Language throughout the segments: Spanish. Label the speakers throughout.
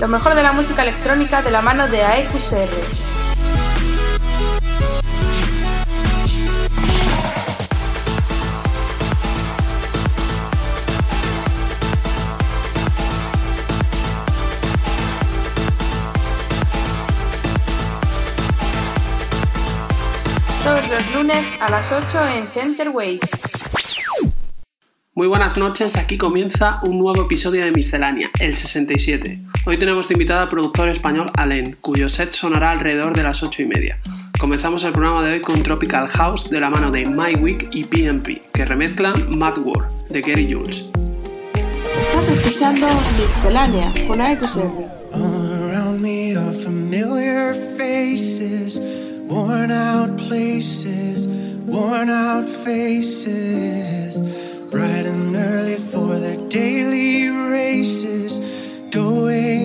Speaker 1: Lo mejor de la música electrónica de la mano de AEQCR. Los lunes a las 8 en Center Waves.
Speaker 2: Muy buenas noches, aquí comienza un nuevo episodio de Miscelánea, el 67. Hoy tenemos de invitada al productor español Alain, cuyo set sonará alrededor de las 8 y media. Comenzamos el programa de hoy con Tropical House de la mano de My Week y PMP, que remezclan Mad War de Gary Jules.
Speaker 1: Estás escuchando Miscelánea con.
Speaker 3: All around me are familiar faces, worn out places, worn out faces. Bright and early for their daily races, going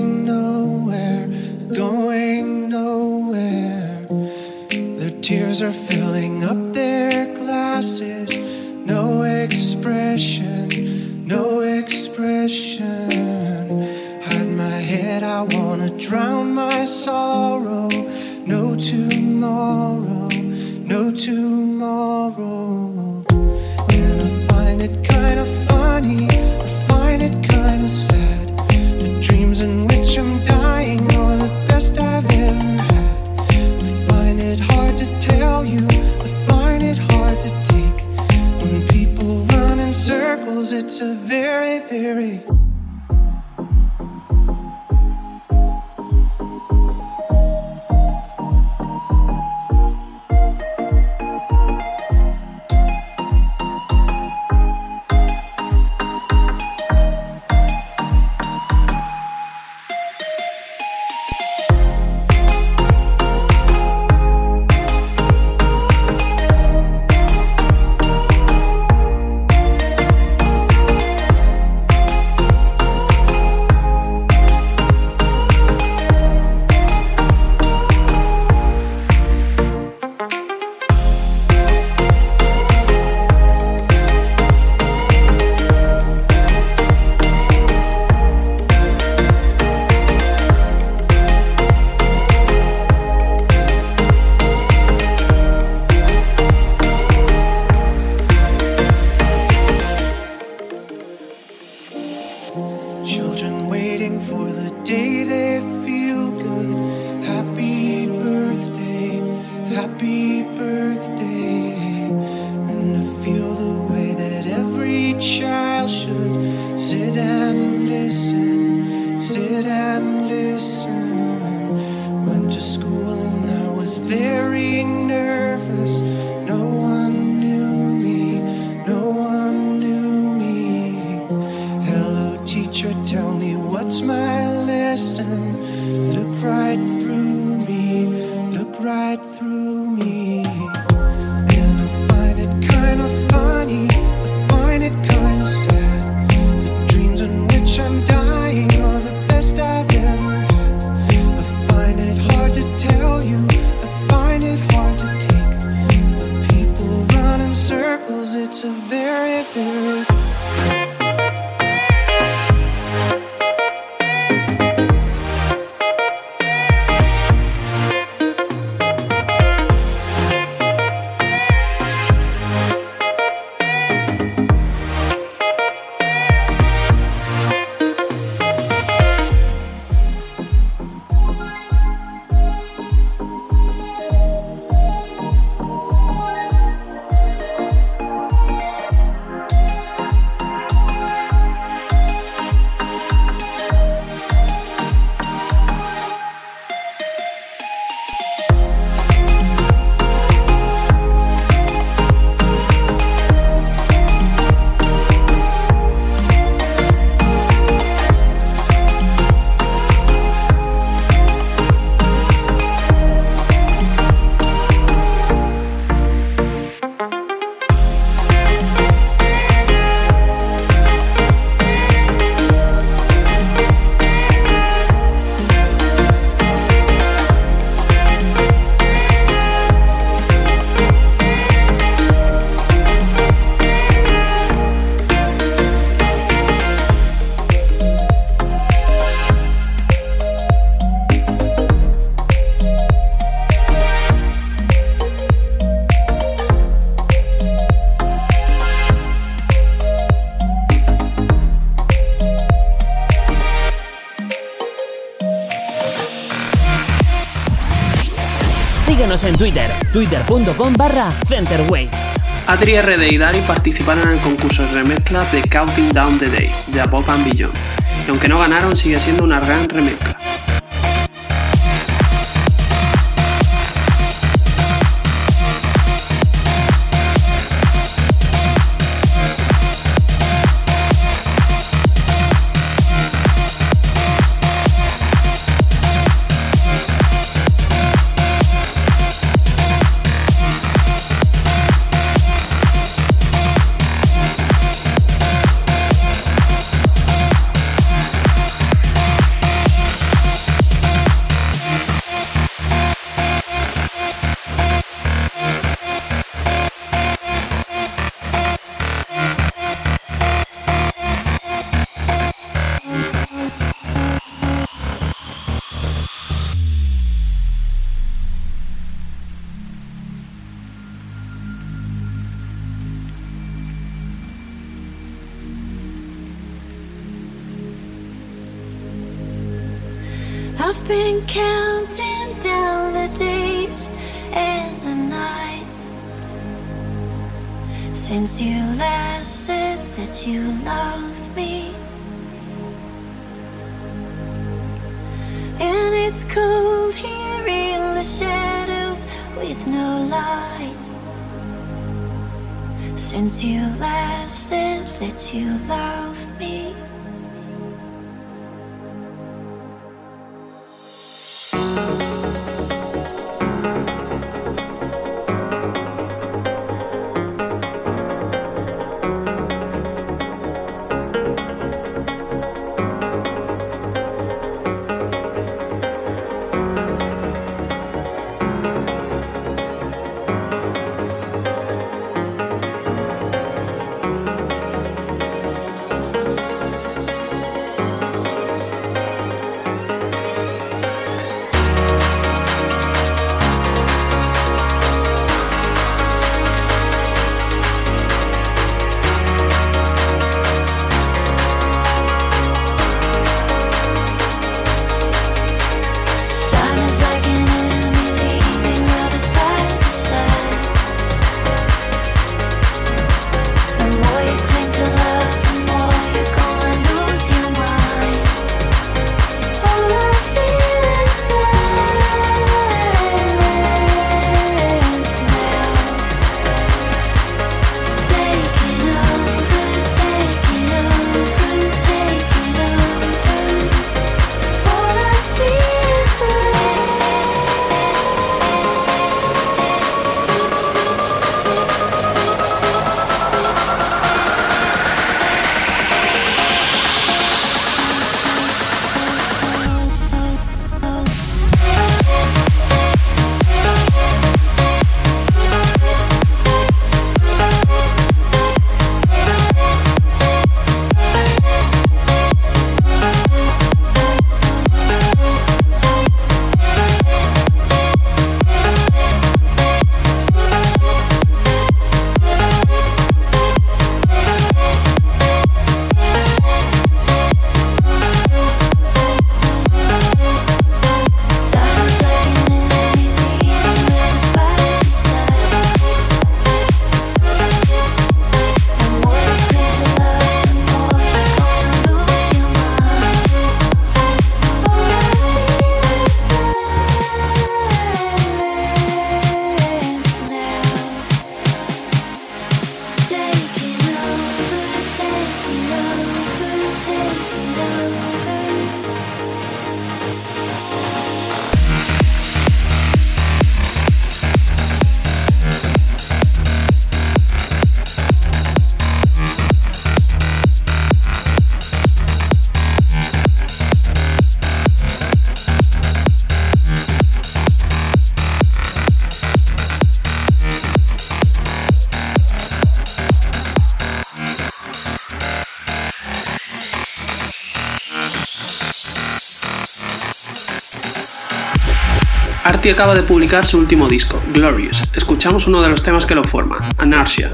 Speaker 3: tears are filling up their glasses, no expression, no expression. Hide my head, I wanna drown my sorrow. No tomorrow, no tomorrow.
Speaker 4: Síguenos en Twitter, twitter.com barra Centerwave.
Speaker 5: Adri R. de Idari participaron en el concurso de remezcla de Counting Down the Days de Above and Beyond. Y aunque no ganaron, sigue siendo una gran remezcla. Acaba de publicar su último disco, Glorious. Escuchamos uno de los temas que lo forman, Anarchia.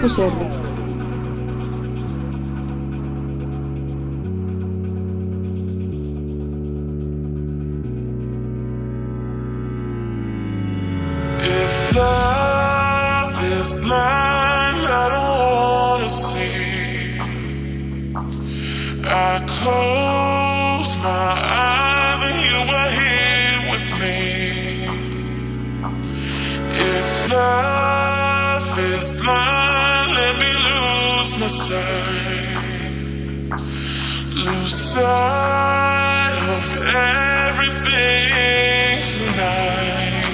Speaker 6: pouco sobre. lose sight of everything tonight.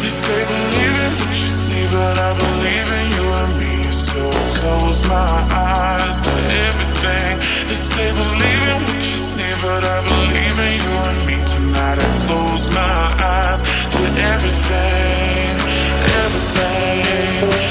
Speaker 6: They say believe in what you see, but I believe in you and me. So close my eyes to everything. They say believe in what you see, but I believe in you and me tonight. I close my eyes to everything, everything.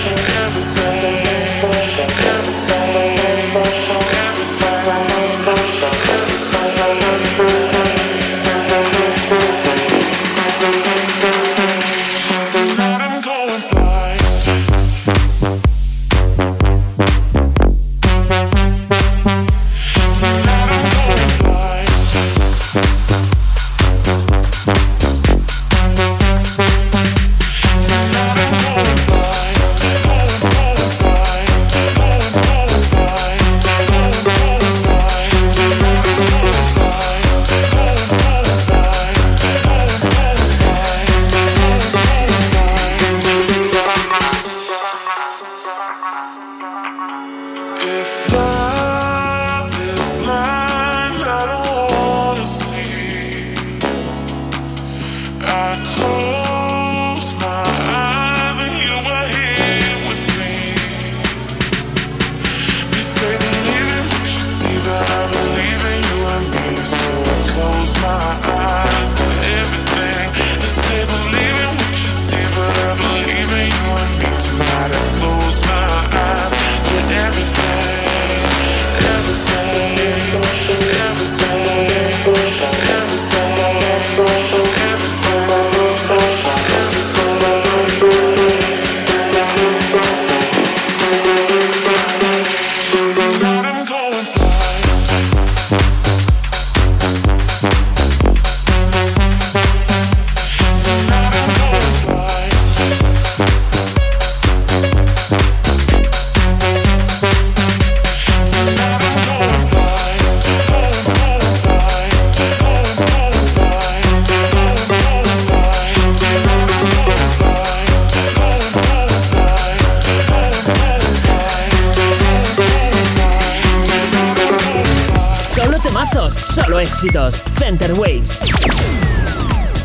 Speaker 5: Center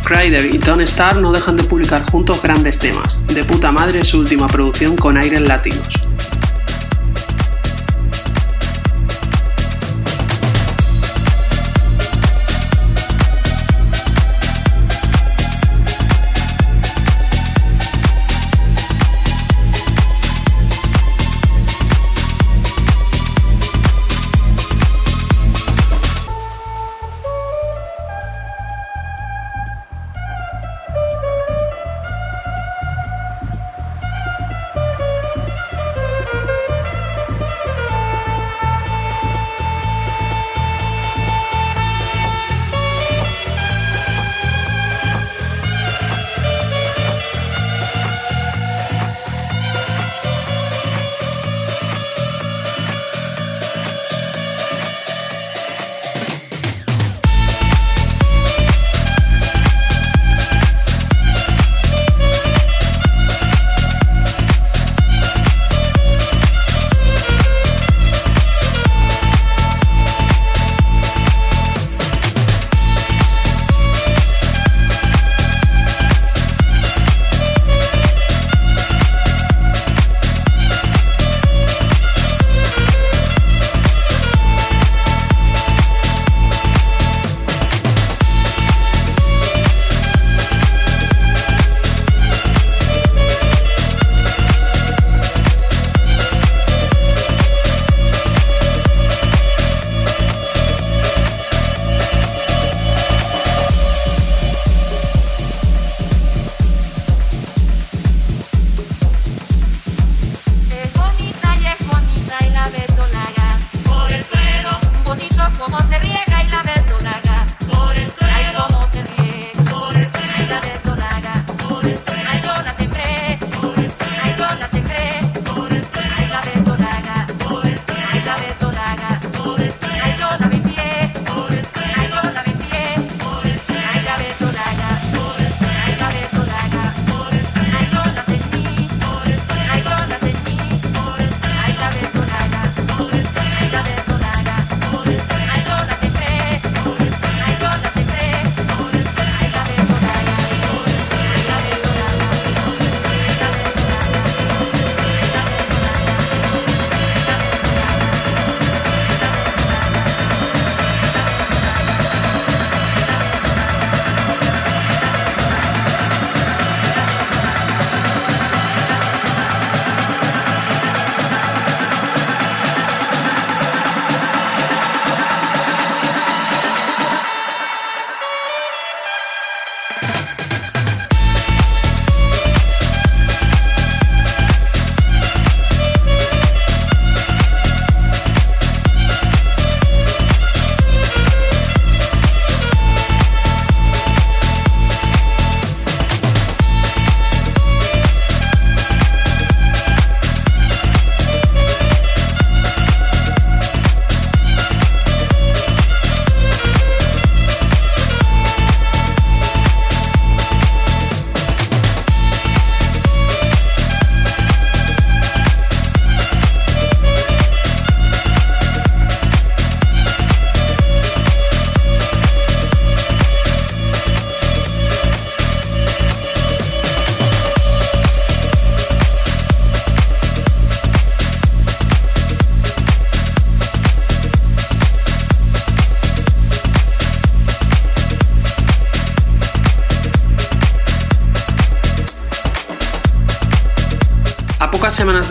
Speaker 2: Ryder y Don Star no dejan de publicar juntos grandes temas. De puta madre su última producción con aires latinos.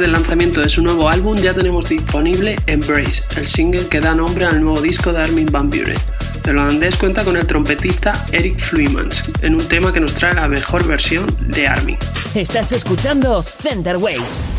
Speaker 2: Del lanzamiento de su nuevo álbum ya tenemos disponible Embrace, el single que da nombre al nuevo disco de Armin van Buren. El holandés cuenta con el trompetista Eric Fluimans en un tema que nos trae la mejor versión de Armin.
Speaker 5: Estás escuchando Center Waves.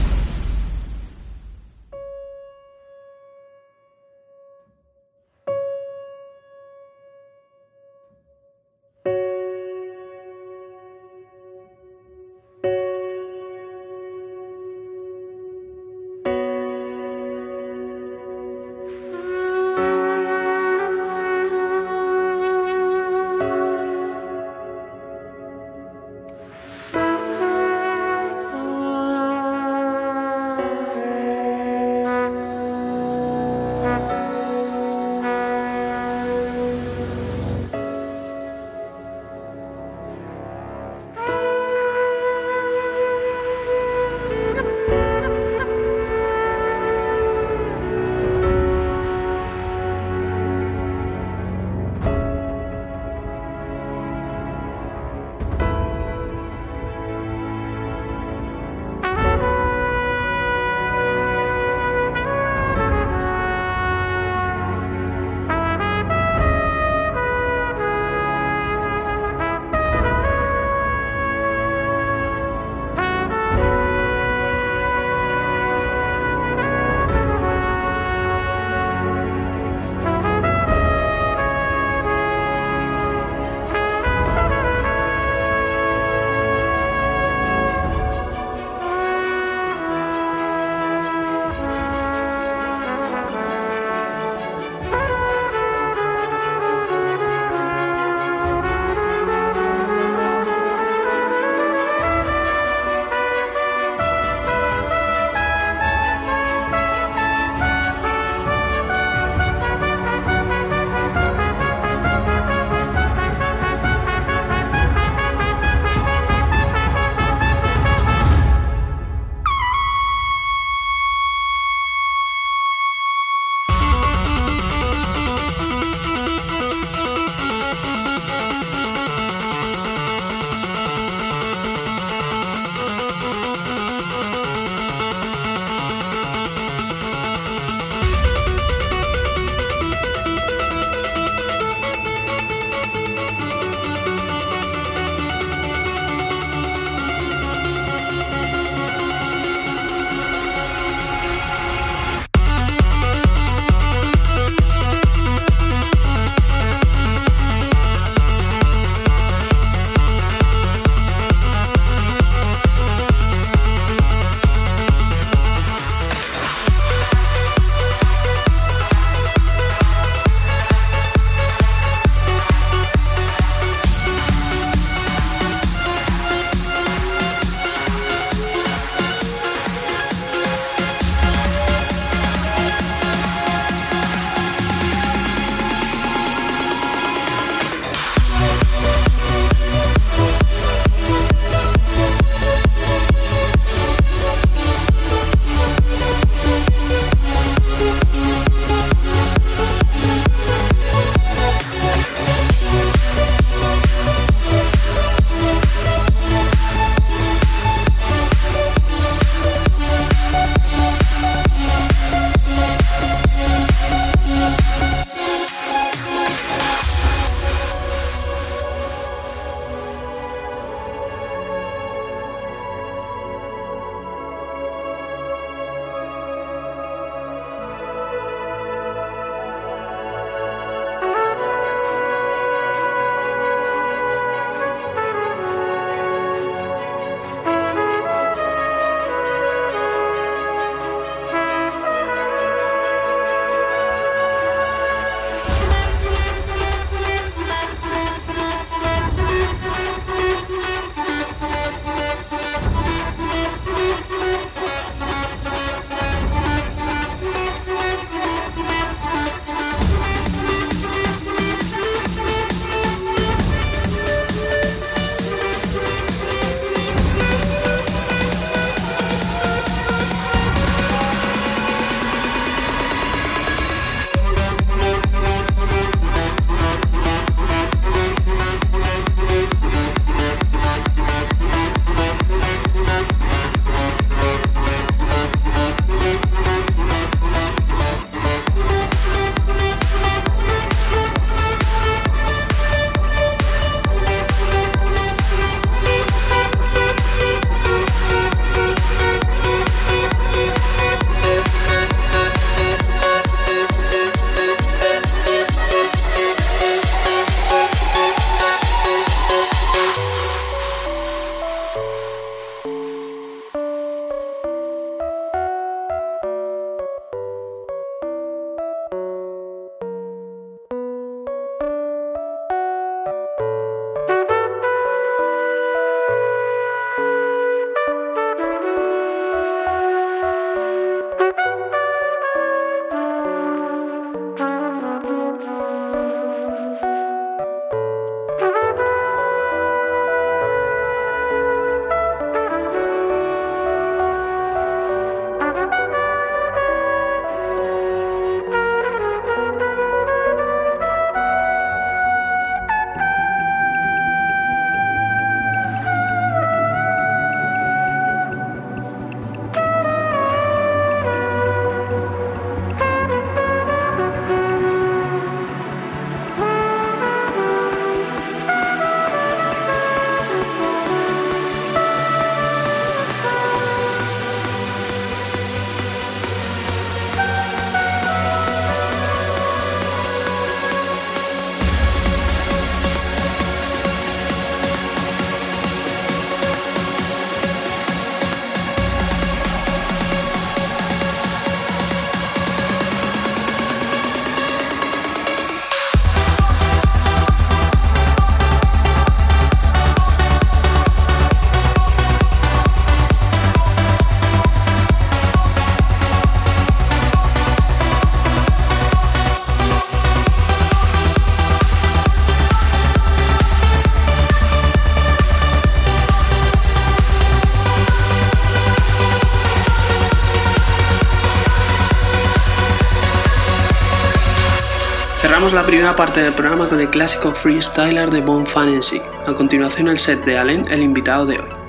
Speaker 2: La primera parte del programa con el clásico freestyler de Bon Fantasy. A continuación el set de Allen, el invitado de hoy.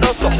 Speaker 1: generoso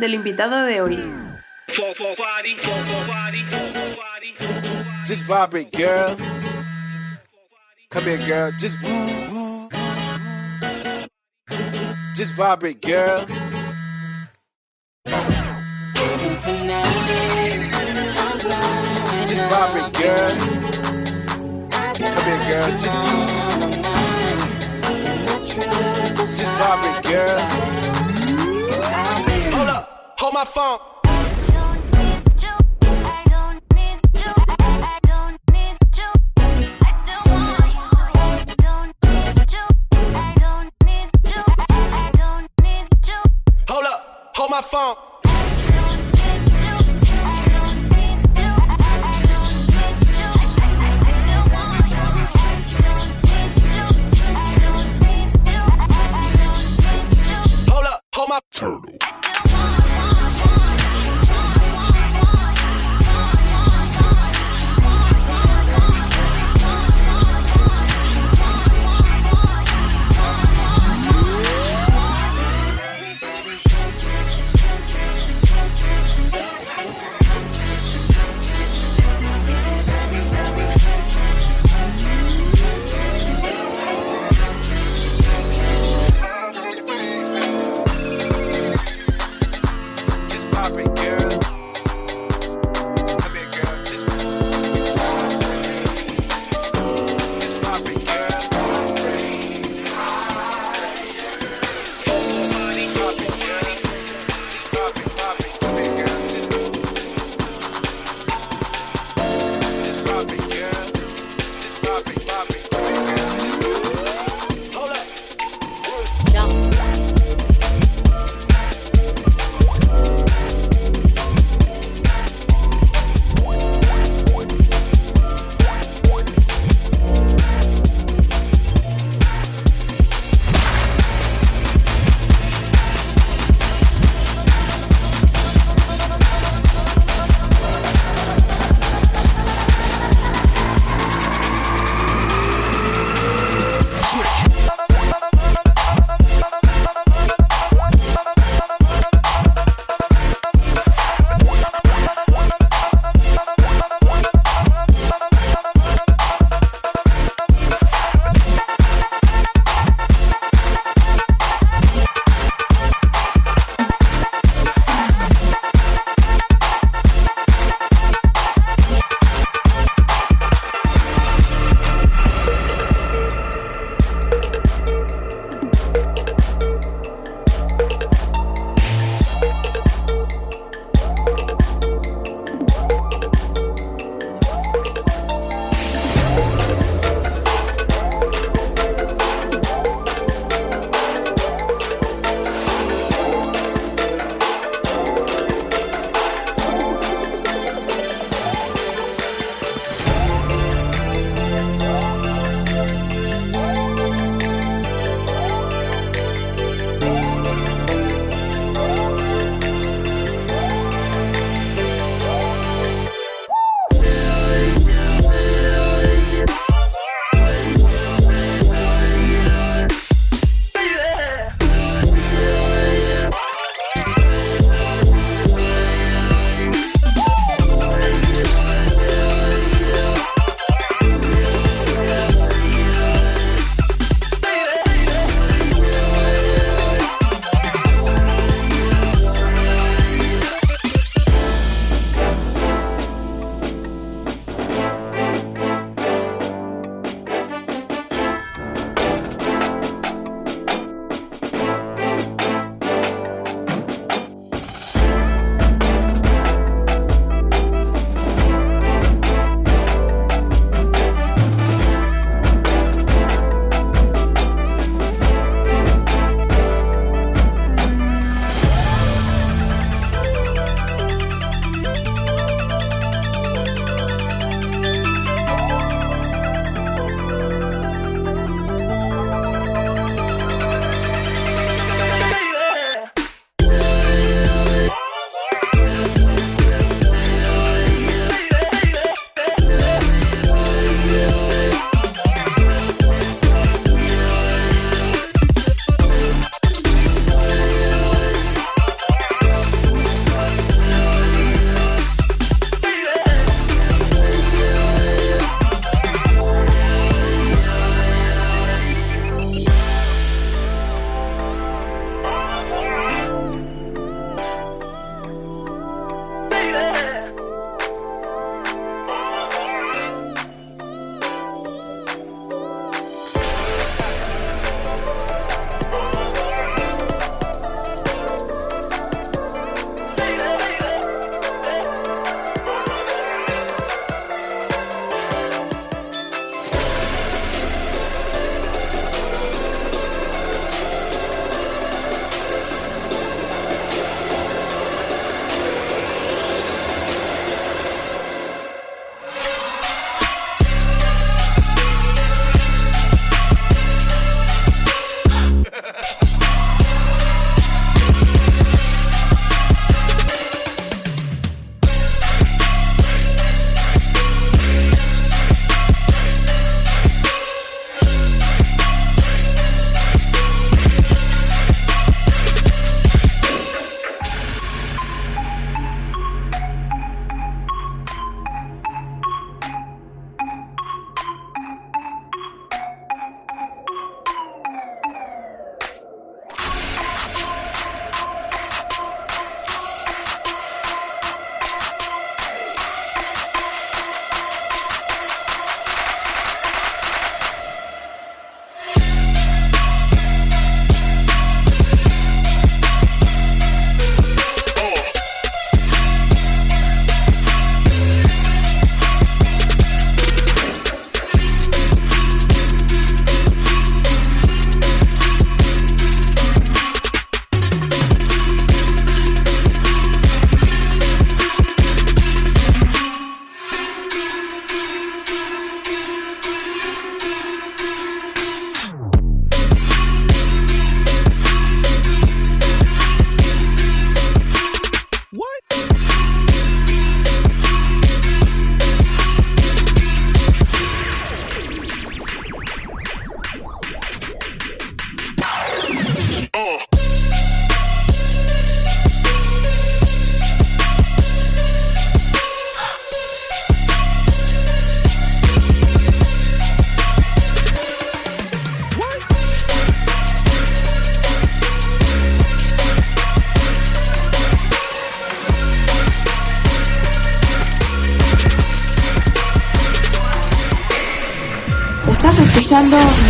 Speaker 1: del invitado de hoy.
Speaker 7: Just vibe it, girl. Come here, girl. Just woo, Just vibe it, girl. Just vibe it, girl. Come here, girl. Just, Just
Speaker 8: vibe it, girl. my phone.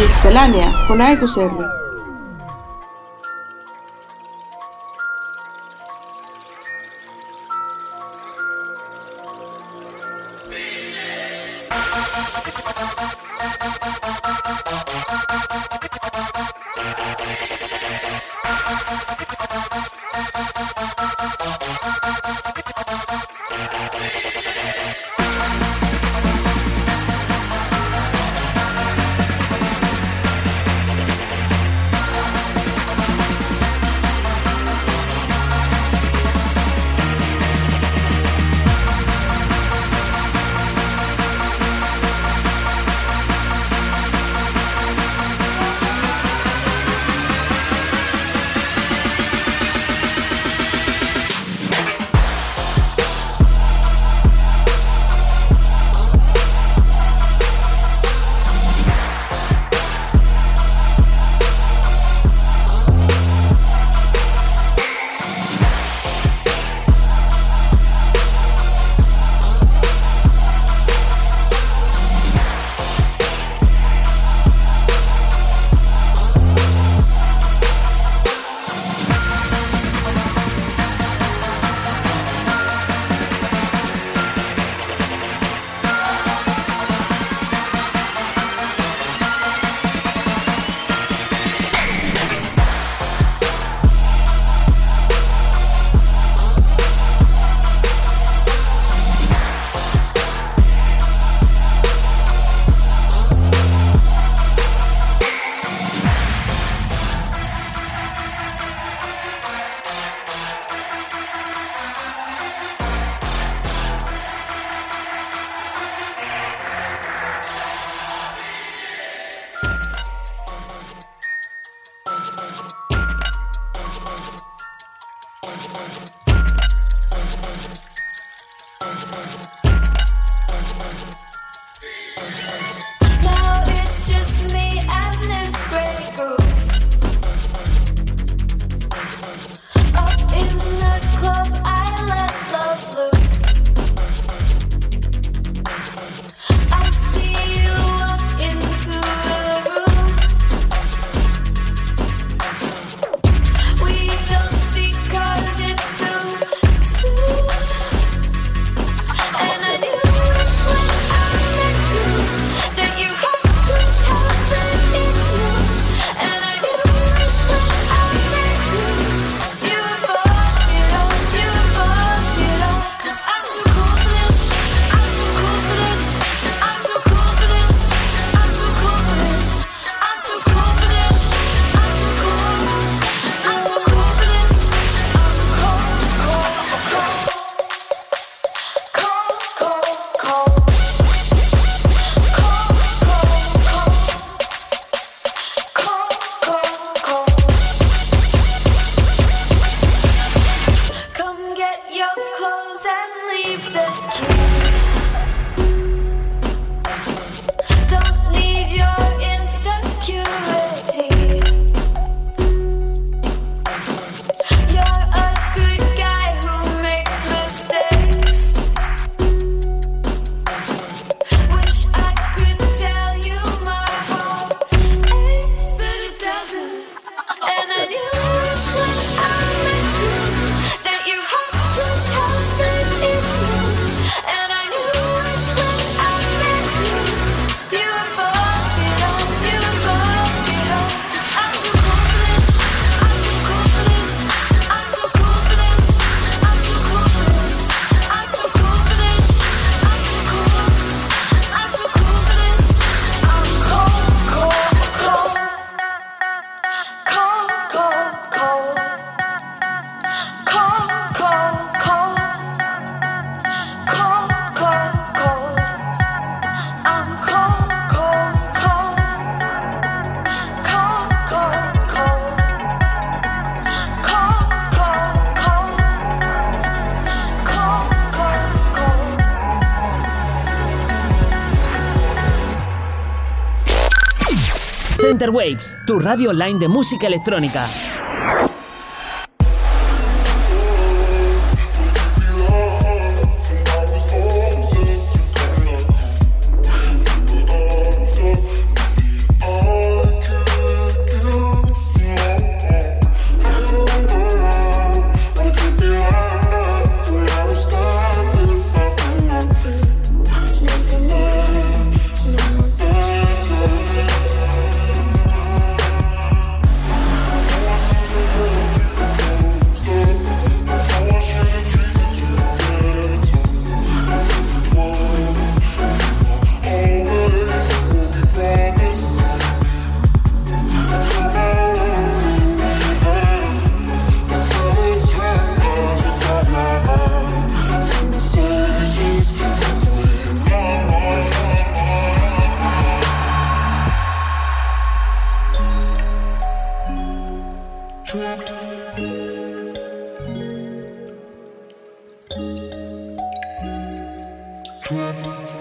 Speaker 1: Miscelánea,
Speaker 9: Jonah
Speaker 5: Gusserli. Counterwaves, tu radio online de música electrónica.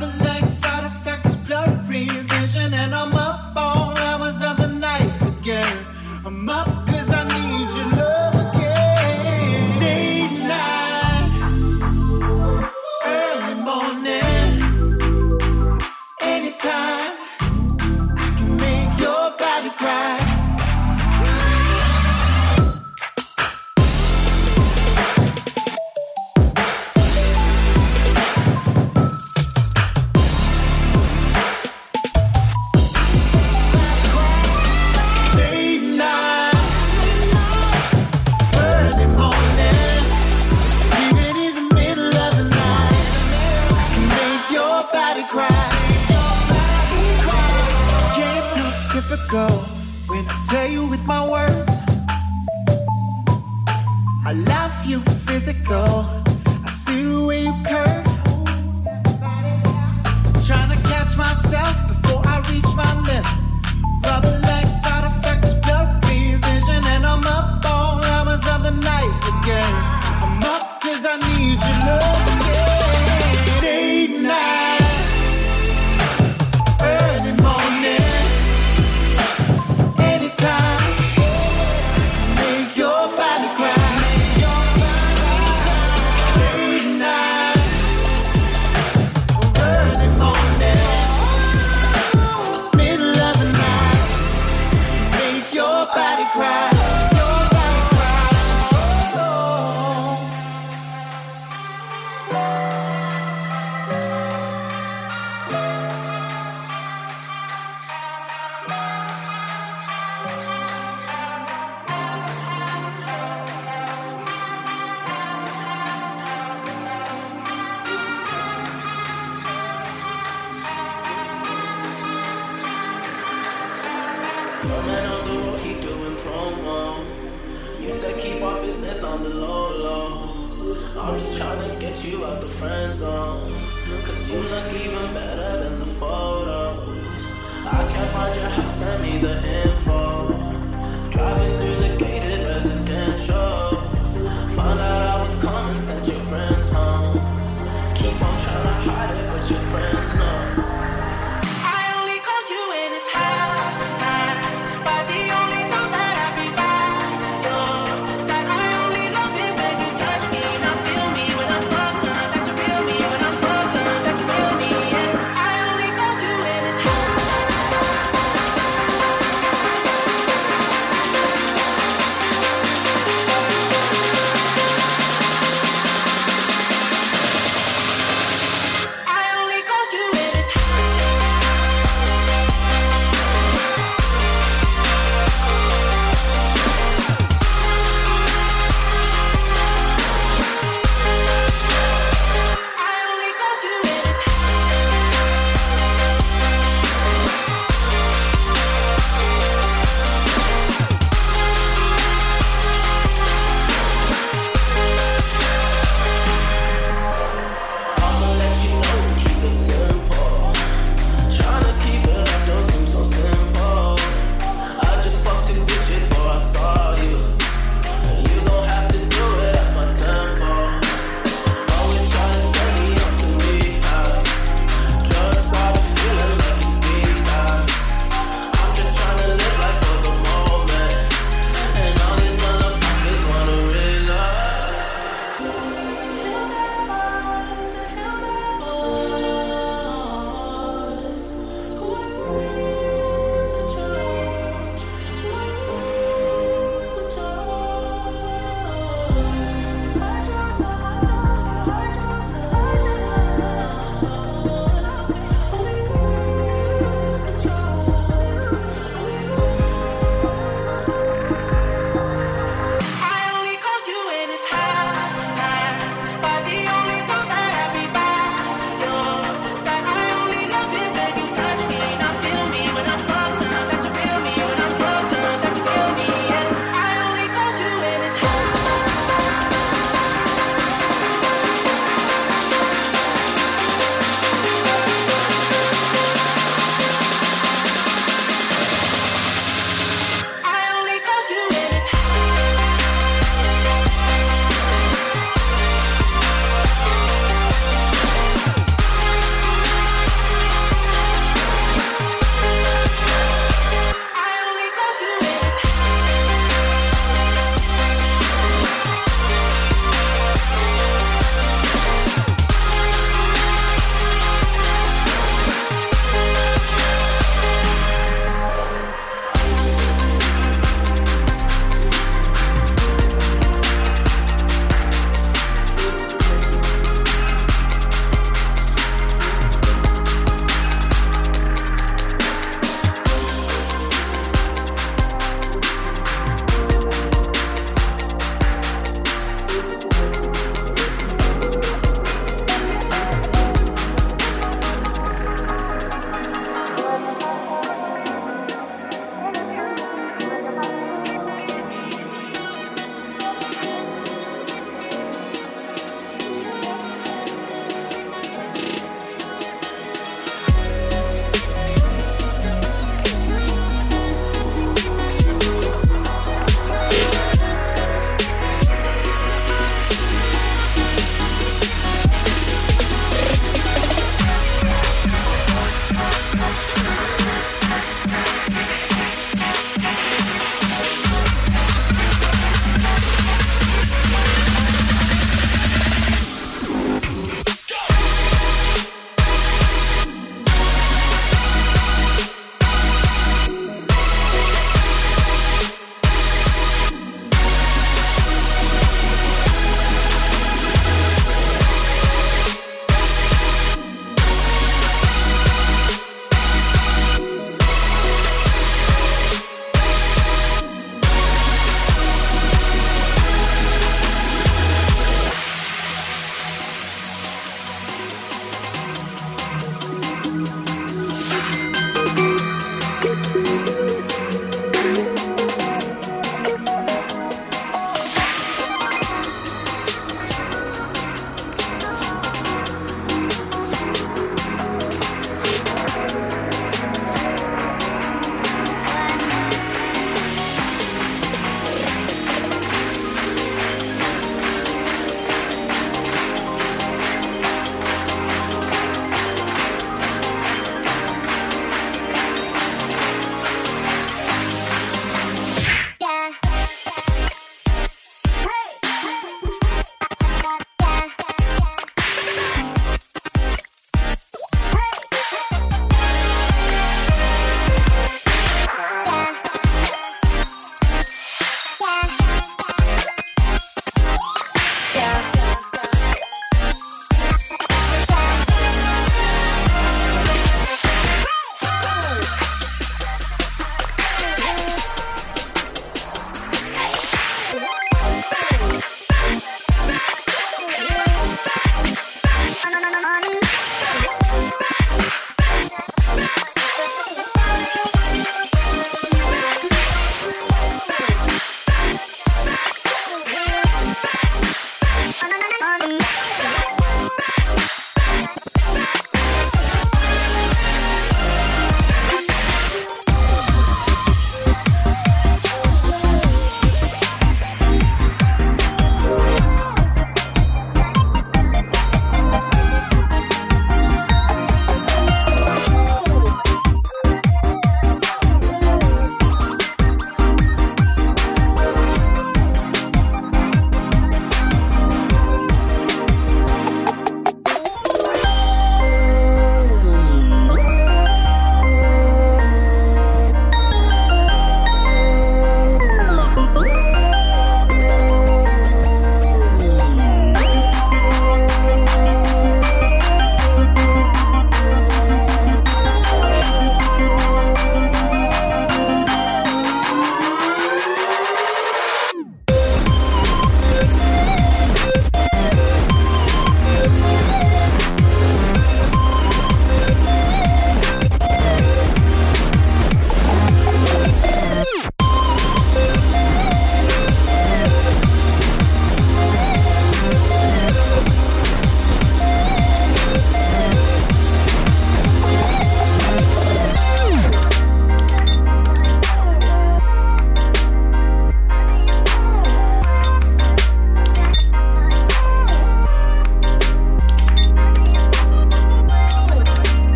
Speaker 10: love.